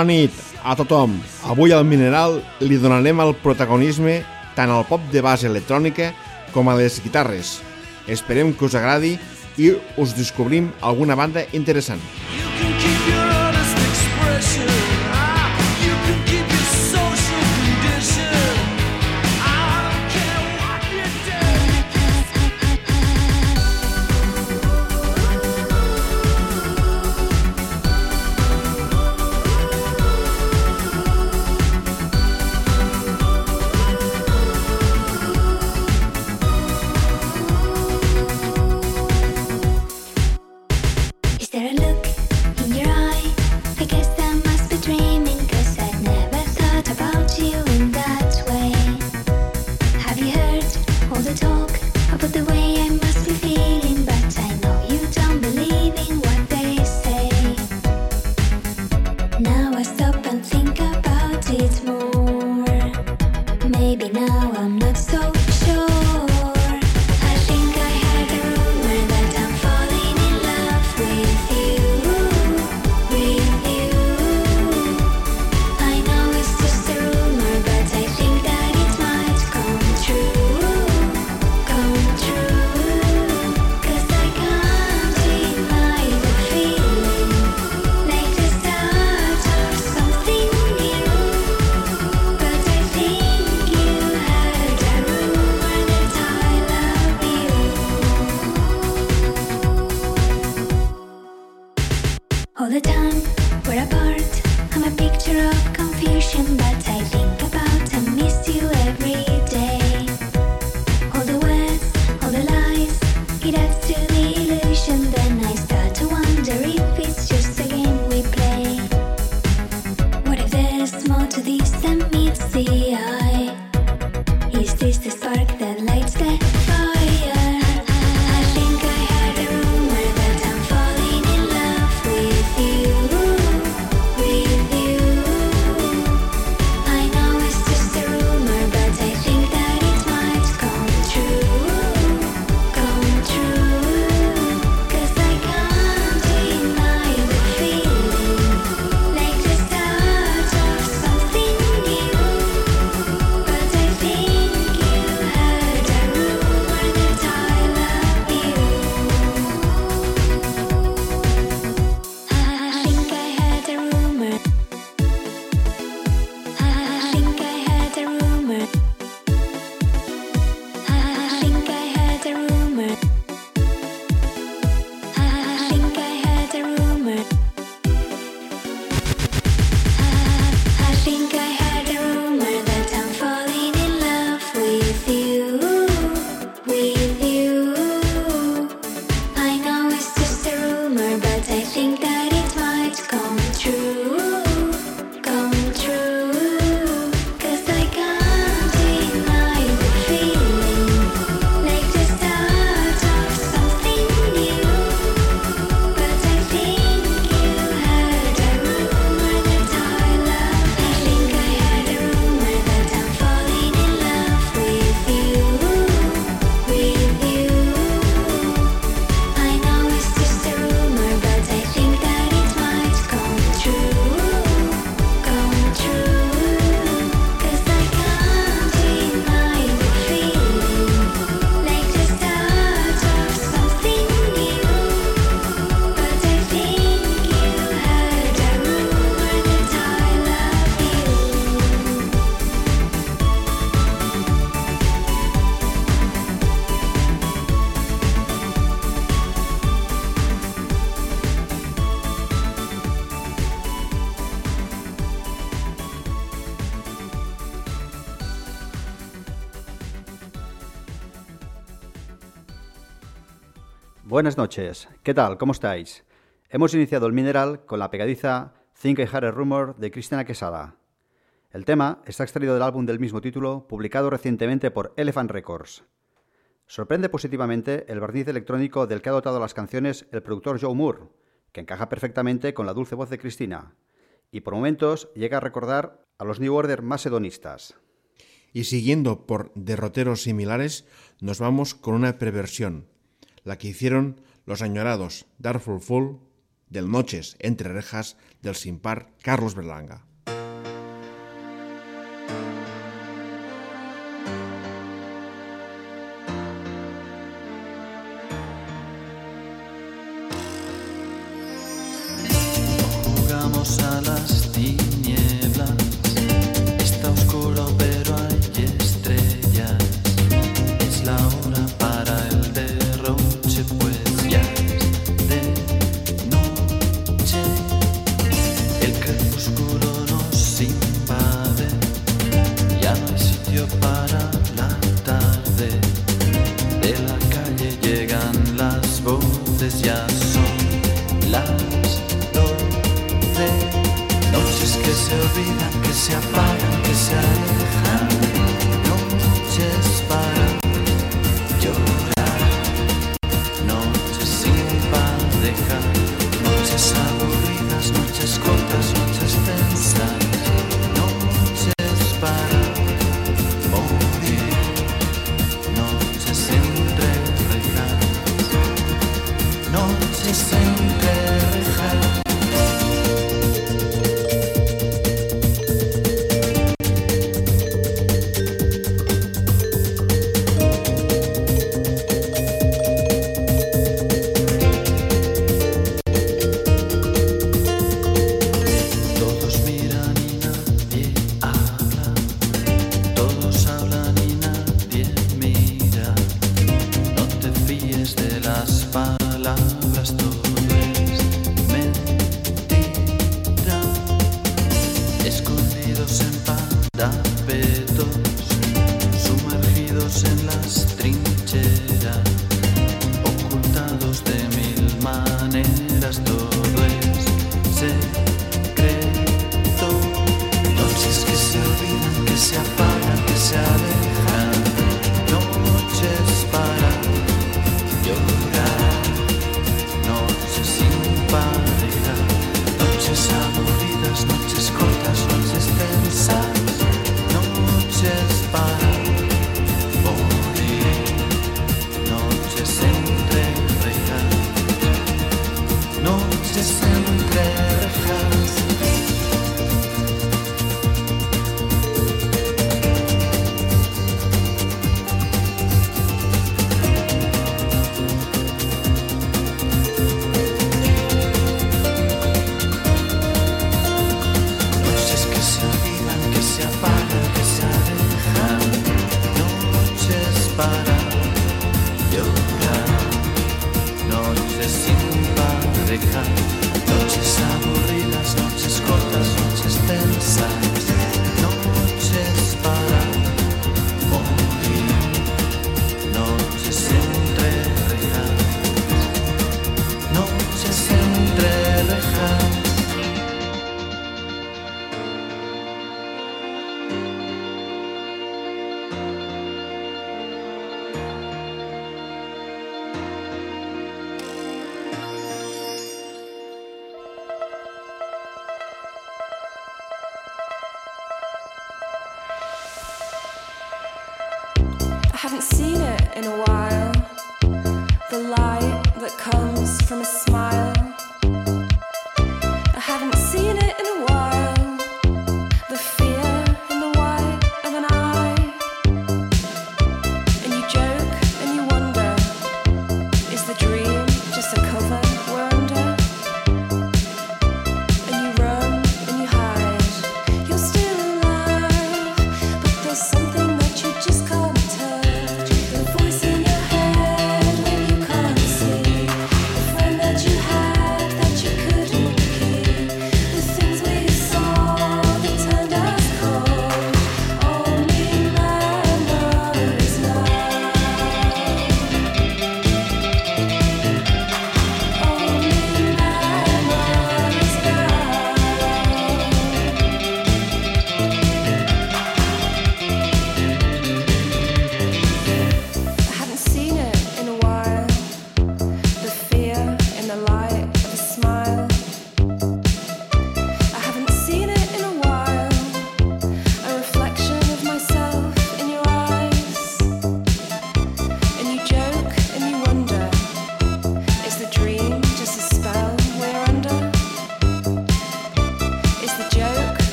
Bona nit a tothom. Avui al Mineral li donarem el protagonisme tant al pop de base electrònica com a les guitarres. Esperem que us agradi i us descobrim alguna banda interessant. Buenas noches, ¿qué tal? ¿Cómo estáis? Hemos iniciado el mineral con la pegadiza Think I Had a Rumor de Cristina Quesada. El tema está extraído del álbum del mismo título, publicado recientemente por Elephant Records. Sorprende positivamente el barniz electrónico del que ha dotado las canciones el productor Joe Moore, que encaja perfectamente con la dulce voz de Cristina, y por momentos llega a recordar a los New Order más hedonistas. Y siguiendo por derroteros similares, nos vamos con una perversión, la que hicieron los añorados Darfur Full del Noches entre rejas del sin par Carlos Berlanga. Jugamos a las Para la tarde de la calle llegan las voces ya son las doce noches que se olvidan que se apagan.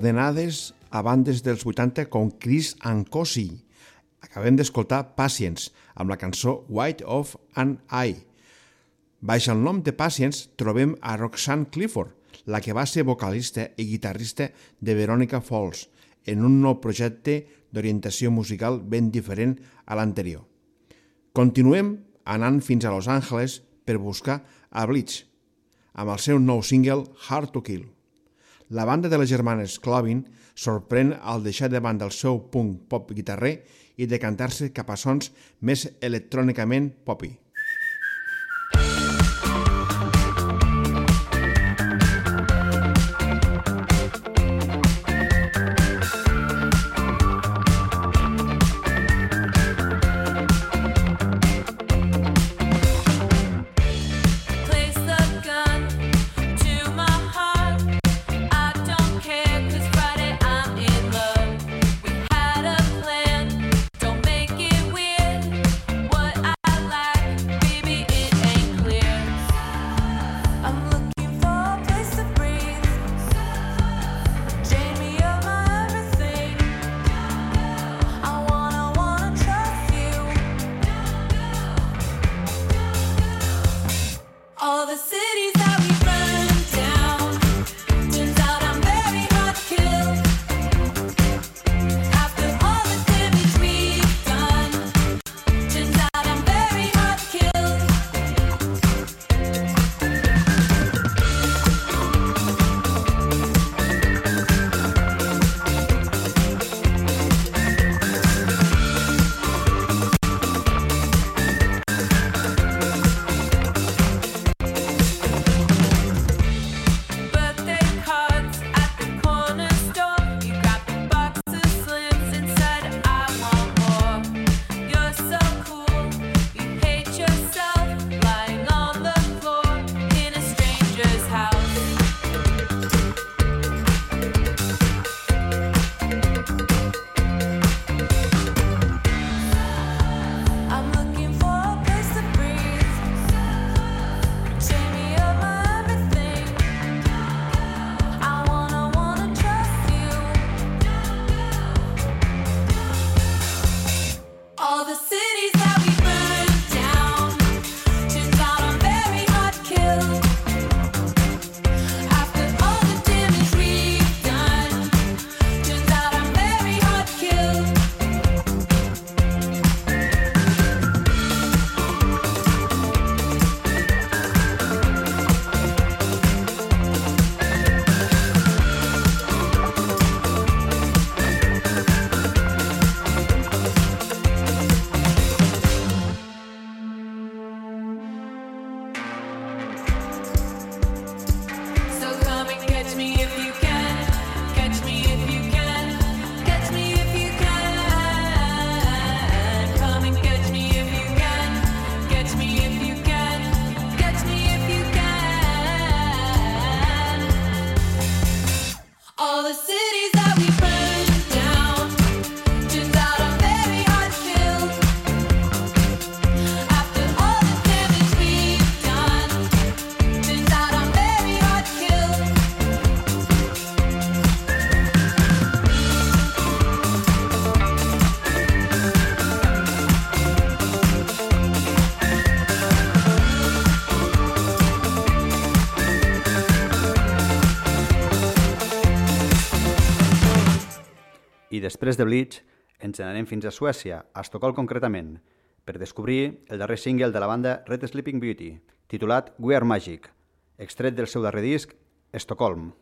Coordenades a bandes dels 80 com Chris Ancosi. Acabem d'escoltar Patience amb la cançó White of an Eye. Baix el nom de Patience trobem a Roxanne Clifford, la que va ser vocalista i guitarrista de Veronica Falls, en un nou projecte d'orientació musical ben diferent a l'anterior. Continuem anant fins a Los Angeles per buscar a Bleach, amb el seu nou single Hard to Kill. La banda de les germanes Clovin sorprèn al deixar de banda el seu punk pop guitarrer i decantar-se cap a sons més electrònicament popi. Després de Bleach, ens n'anem fins a Suècia, a Estocolm concretament, per descobrir el darrer single de la banda Red Sleeping Beauty, titulat We Are Magic, extret del seu darrer disc, Estocolm.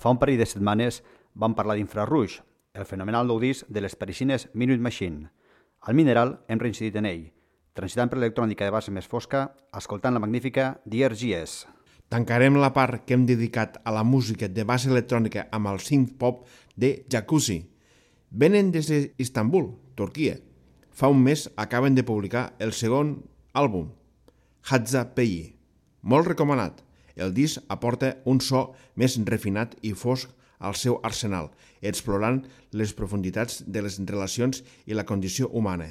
Fa un parell de setmanes vam parlar d'Infrarouge, el fenomenal nou disc de les parisines Minute Machine. Al Mineral hem reincidit en ell, transitant per l'electrònica de base més fosca, escoltant la magnífica DRGS. Tancarem la part que hem dedicat a la música de base electrònica amb el synth pop de Jacuzzi. Venen des d'Istanbul, Turquia. Fa un mes acaben de publicar el segon àlbum, Hadza Peyi. Molt recomanat. El disc aporta un so més refinat i fosc al seu arsenal, explorant les profunditats de les relacions i la condició humana.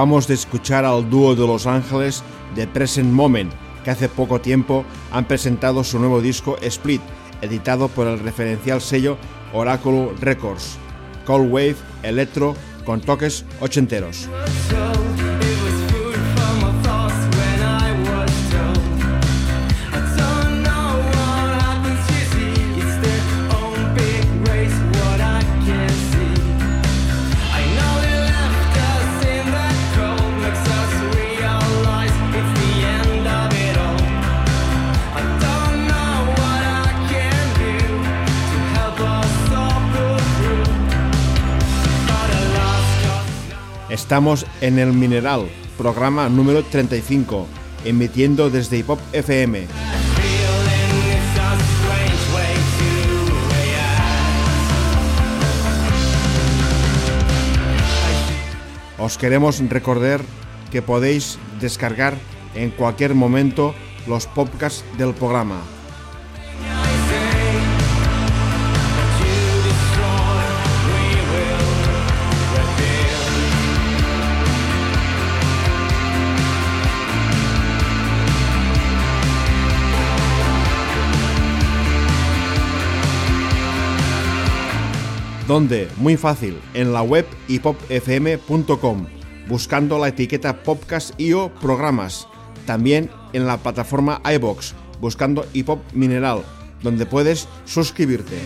Acabamos de escuchar al dúo de Los Ángeles de Present Moment, que hace poco tiempo han presentado su nuevo disco Split, editado por el referencial sello Oracle Records. Cold Wave, electro, con toques ochenteros. Estamos en El Mineral, programa número 35, emitiendo desde Hip Hop FM. Os queremos recordar que podéis descargar en cualquier momento los podcasts del programa. Donde muy fácil en la web hipopfm.com buscando la etiqueta podcast y o programas. También en la plataforma iBox buscando hipop mineral donde puedes suscribirte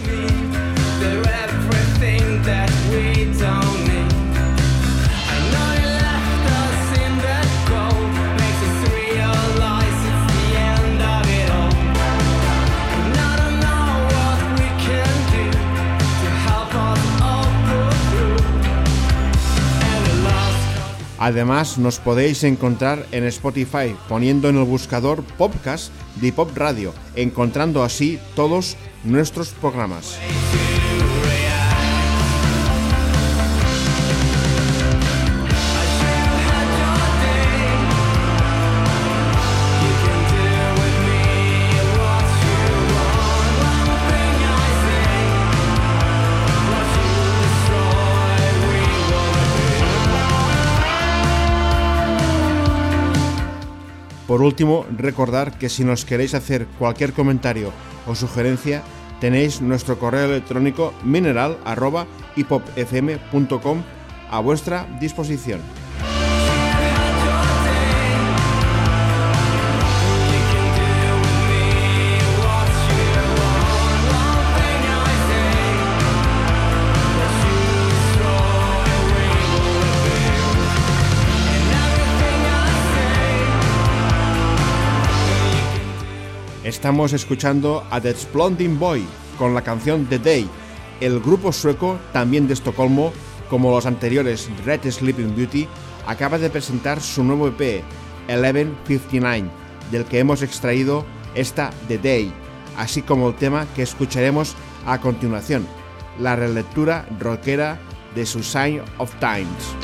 Además, nos podéis encontrar en Spotify poniendo en el buscador podcast de Pop Radio, encontrando así todos nuestros programas. Por último, recordar que si nos queréis hacer cualquier comentario o sugerencia, tenéis nuestro correo electrónico mineral@hipopfm.com a vuestra disposición. Estamos escuchando a The Exploding Boy con la canción The Day. El grupo sueco, también de Estocolmo, como los anteriores Red Sleeping Beauty, acaba de presentar su nuevo EP, 1159, del que hemos extraído esta The Day, así como el tema que escucharemos a continuación, la relectura rockera de su Sign of Times.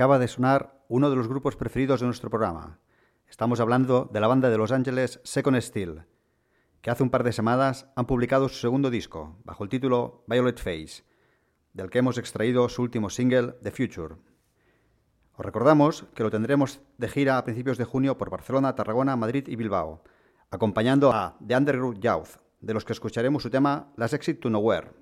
Acaba de sonar uno de los grupos preferidos de nuestro programa. Estamos hablando de la banda de Los Ángeles Second Steel, que hace un par de semanas han publicado su segundo disco, bajo el título Violet Face, del que hemos extraído su último single, The Future. Os recordamos que lo tendremos de gira a principios de junio por Barcelona, Tarragona, Madrid y Bilbao, acompañando a The Underground Youth, de los que escucharemos su tema Las Exit to Nowhere.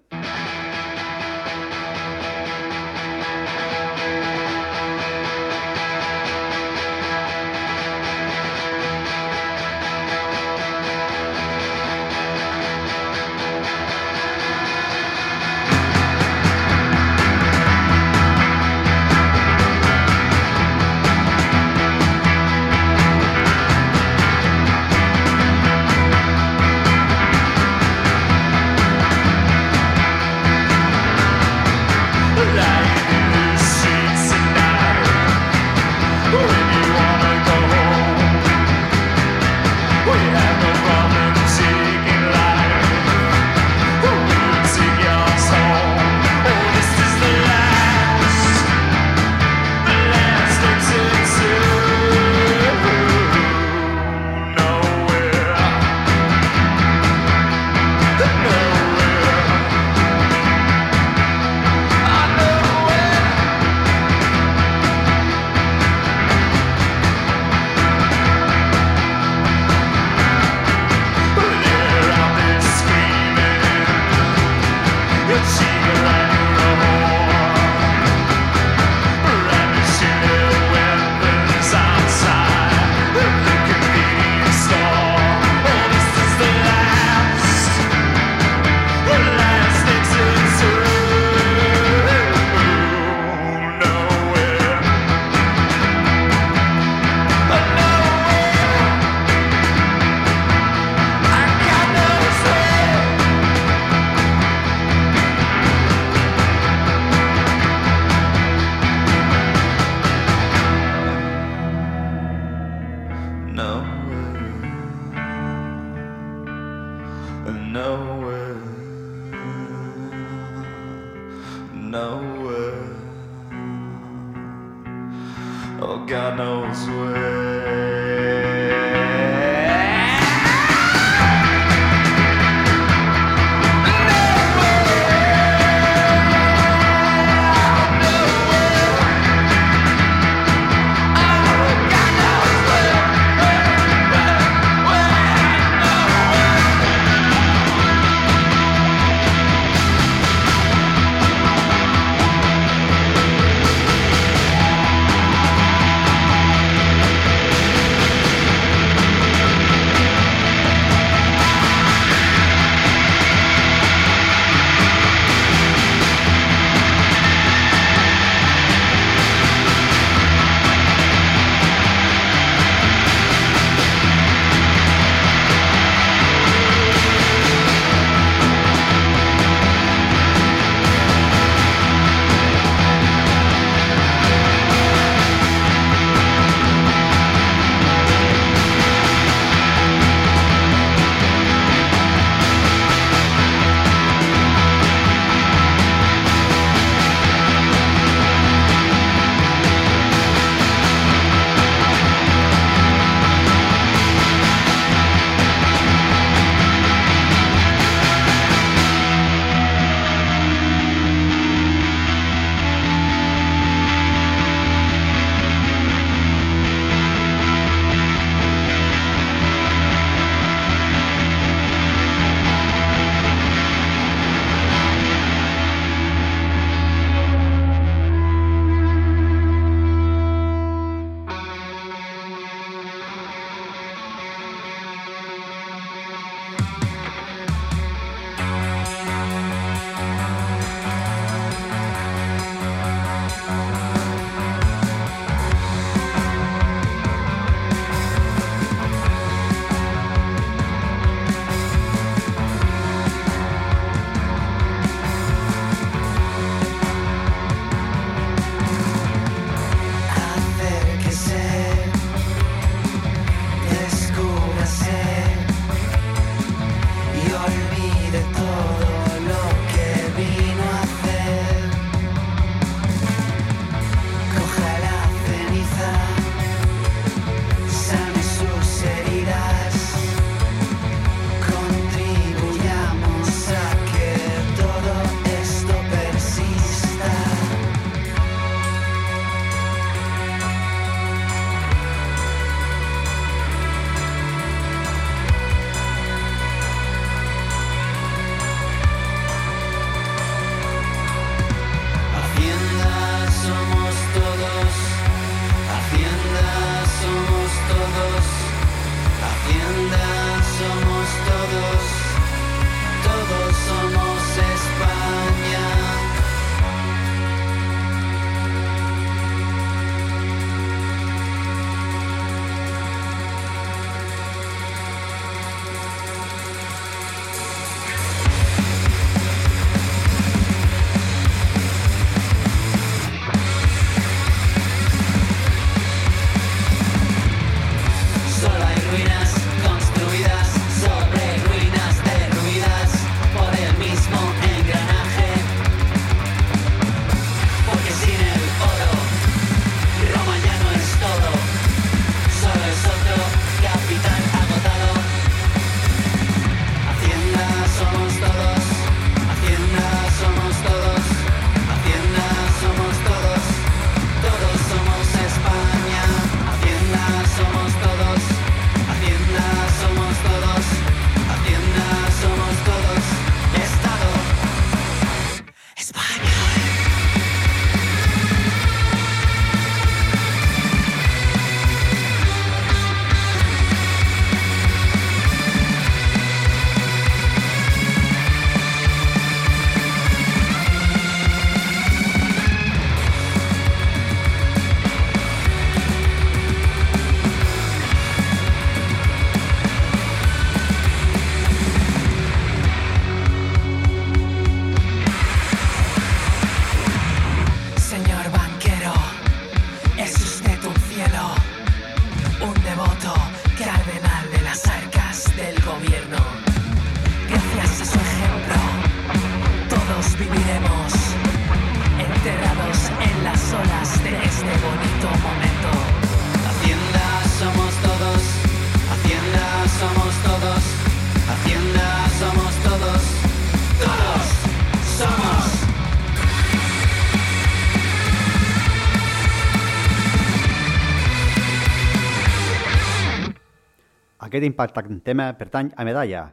Aquest impactant tema pertany a Medalla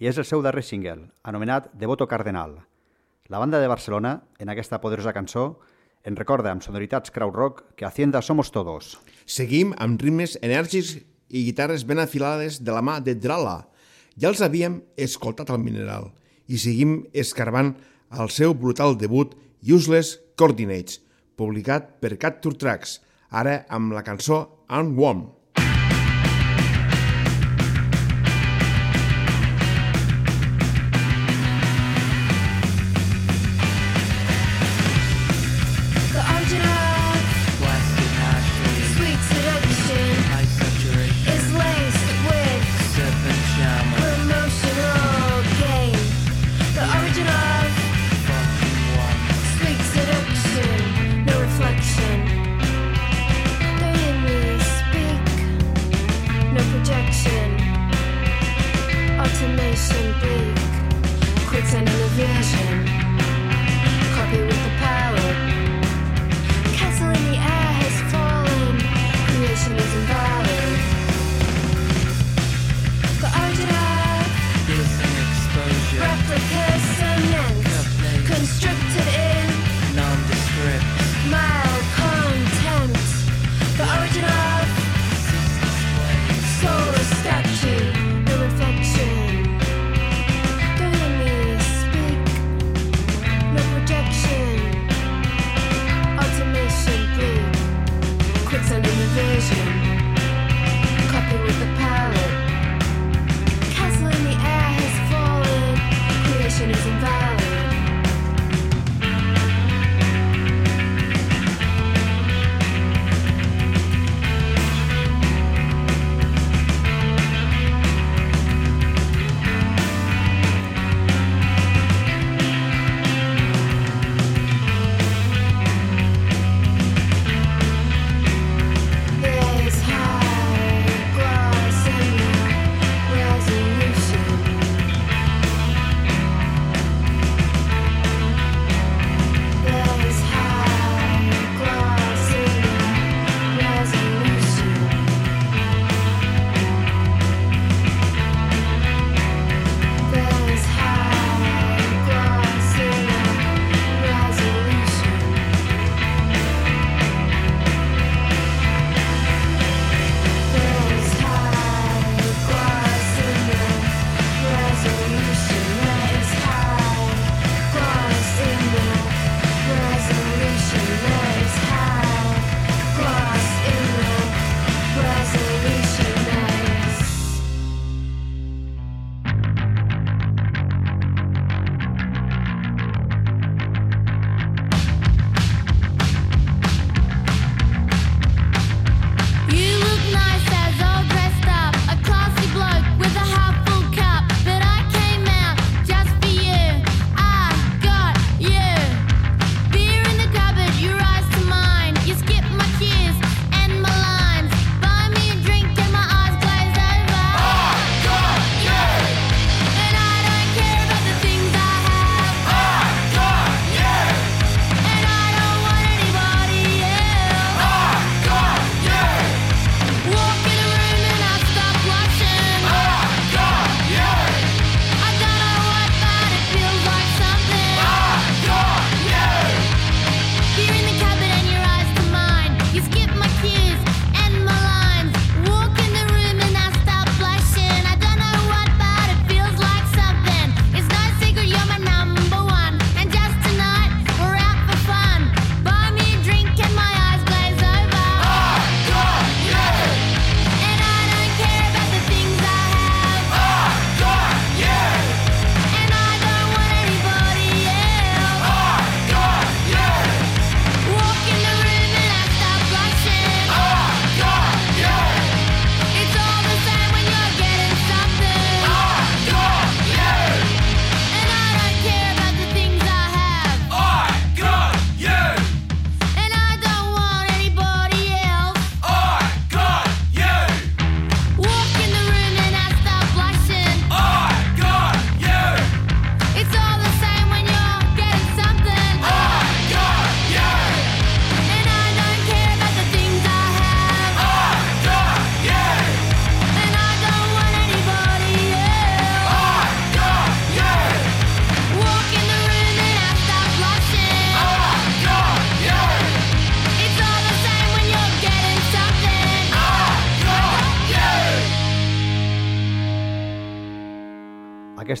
i és el seu darrer single, anomenat Devoto Cardenal. La banda de Barcelona, en aquesta poderosa cançó, en recorda amb sonoritats crowd rock que Hacienda somos todos. Seguim amb ritmes enèrgics i guitarres ben afilades de la mà de Drala. Ja els havíem escoltat al Mineral i seguim escarbant el seu brutal debut Useless Coordinates, publicat per Cat Tour Tracks, ara amb la cançó Unwarm.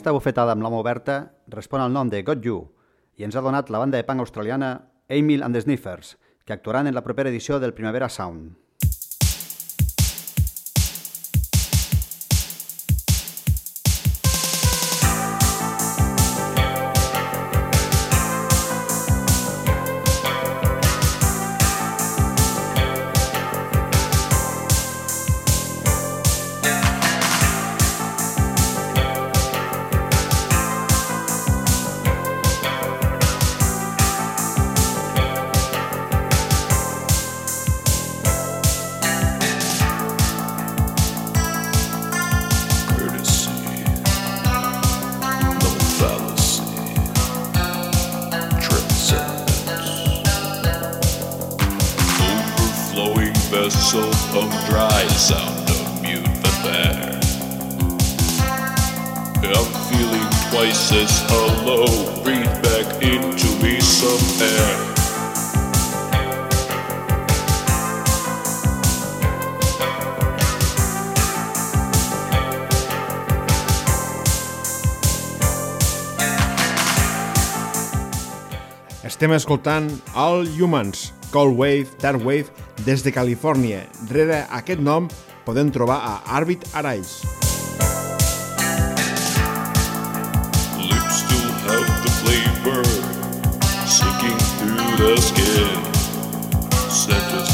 Aquesta bufetada amb l'home oberta respon al nom de Got You i ens ha donat la banda de punk australiana Emil and the Sniffers, que actuaran en la propera edició del Primavera Sound. Overflowing vessel of dry sound of mute affair. I'm feeling twice as hollow. Breathe back into me some air. Estem escoltant All Humans, Cold Wave, Dark Wave, des de Califòrnia. Rere aquest nom podem trobar a Arbit Arais. Lips still have the flavor sinking through the skin. Sweetness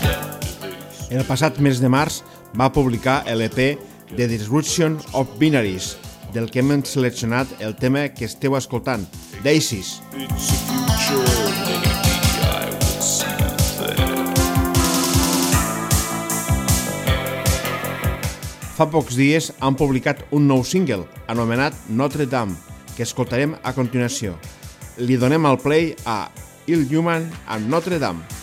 captivates. El passat mes de març va publicar l'EP The Disruption of Binaries, del que hem seleccionat el tema que esteu escoltant, Daisies. It's a future, Fa pocs dies han publicat un nou single, anomenat Notre Dame, que escoltarem a continuació. Li donem el play a Il Human amb Notre Dame.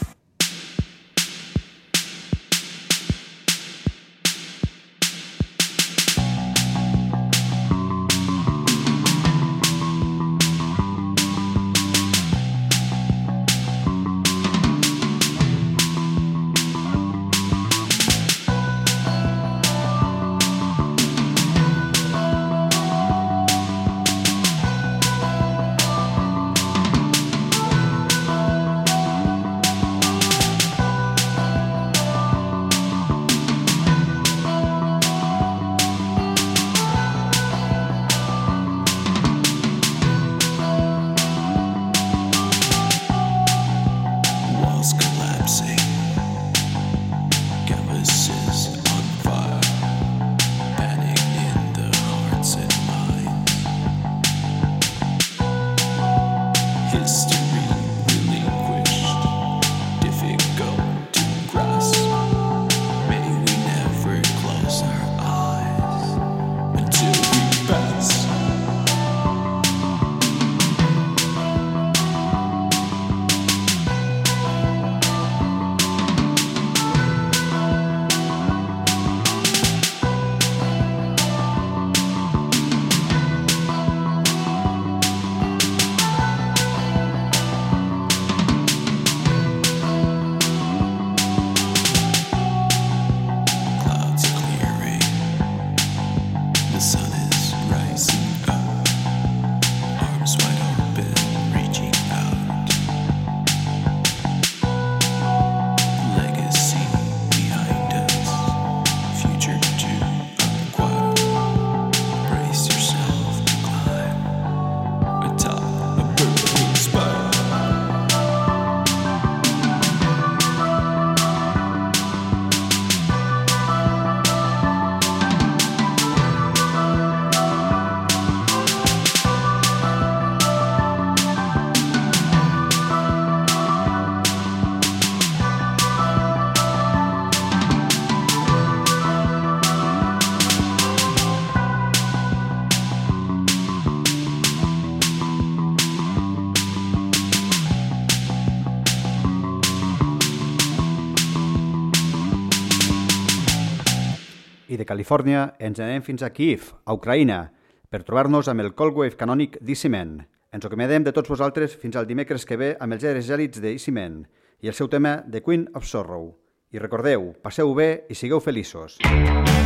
Califòrnia ens anem fins a Kiev, a Ucraïna, per trobar-nos amb el Cold Wave canònic d'Easyman. Ens acomiadem de tots vosaltres fins al dimecres que ve amb els aires gèlids d'Easyman i el seu tema The Queen of Sorrow. I recordeu, passeu bé i sigueu feliços. Thank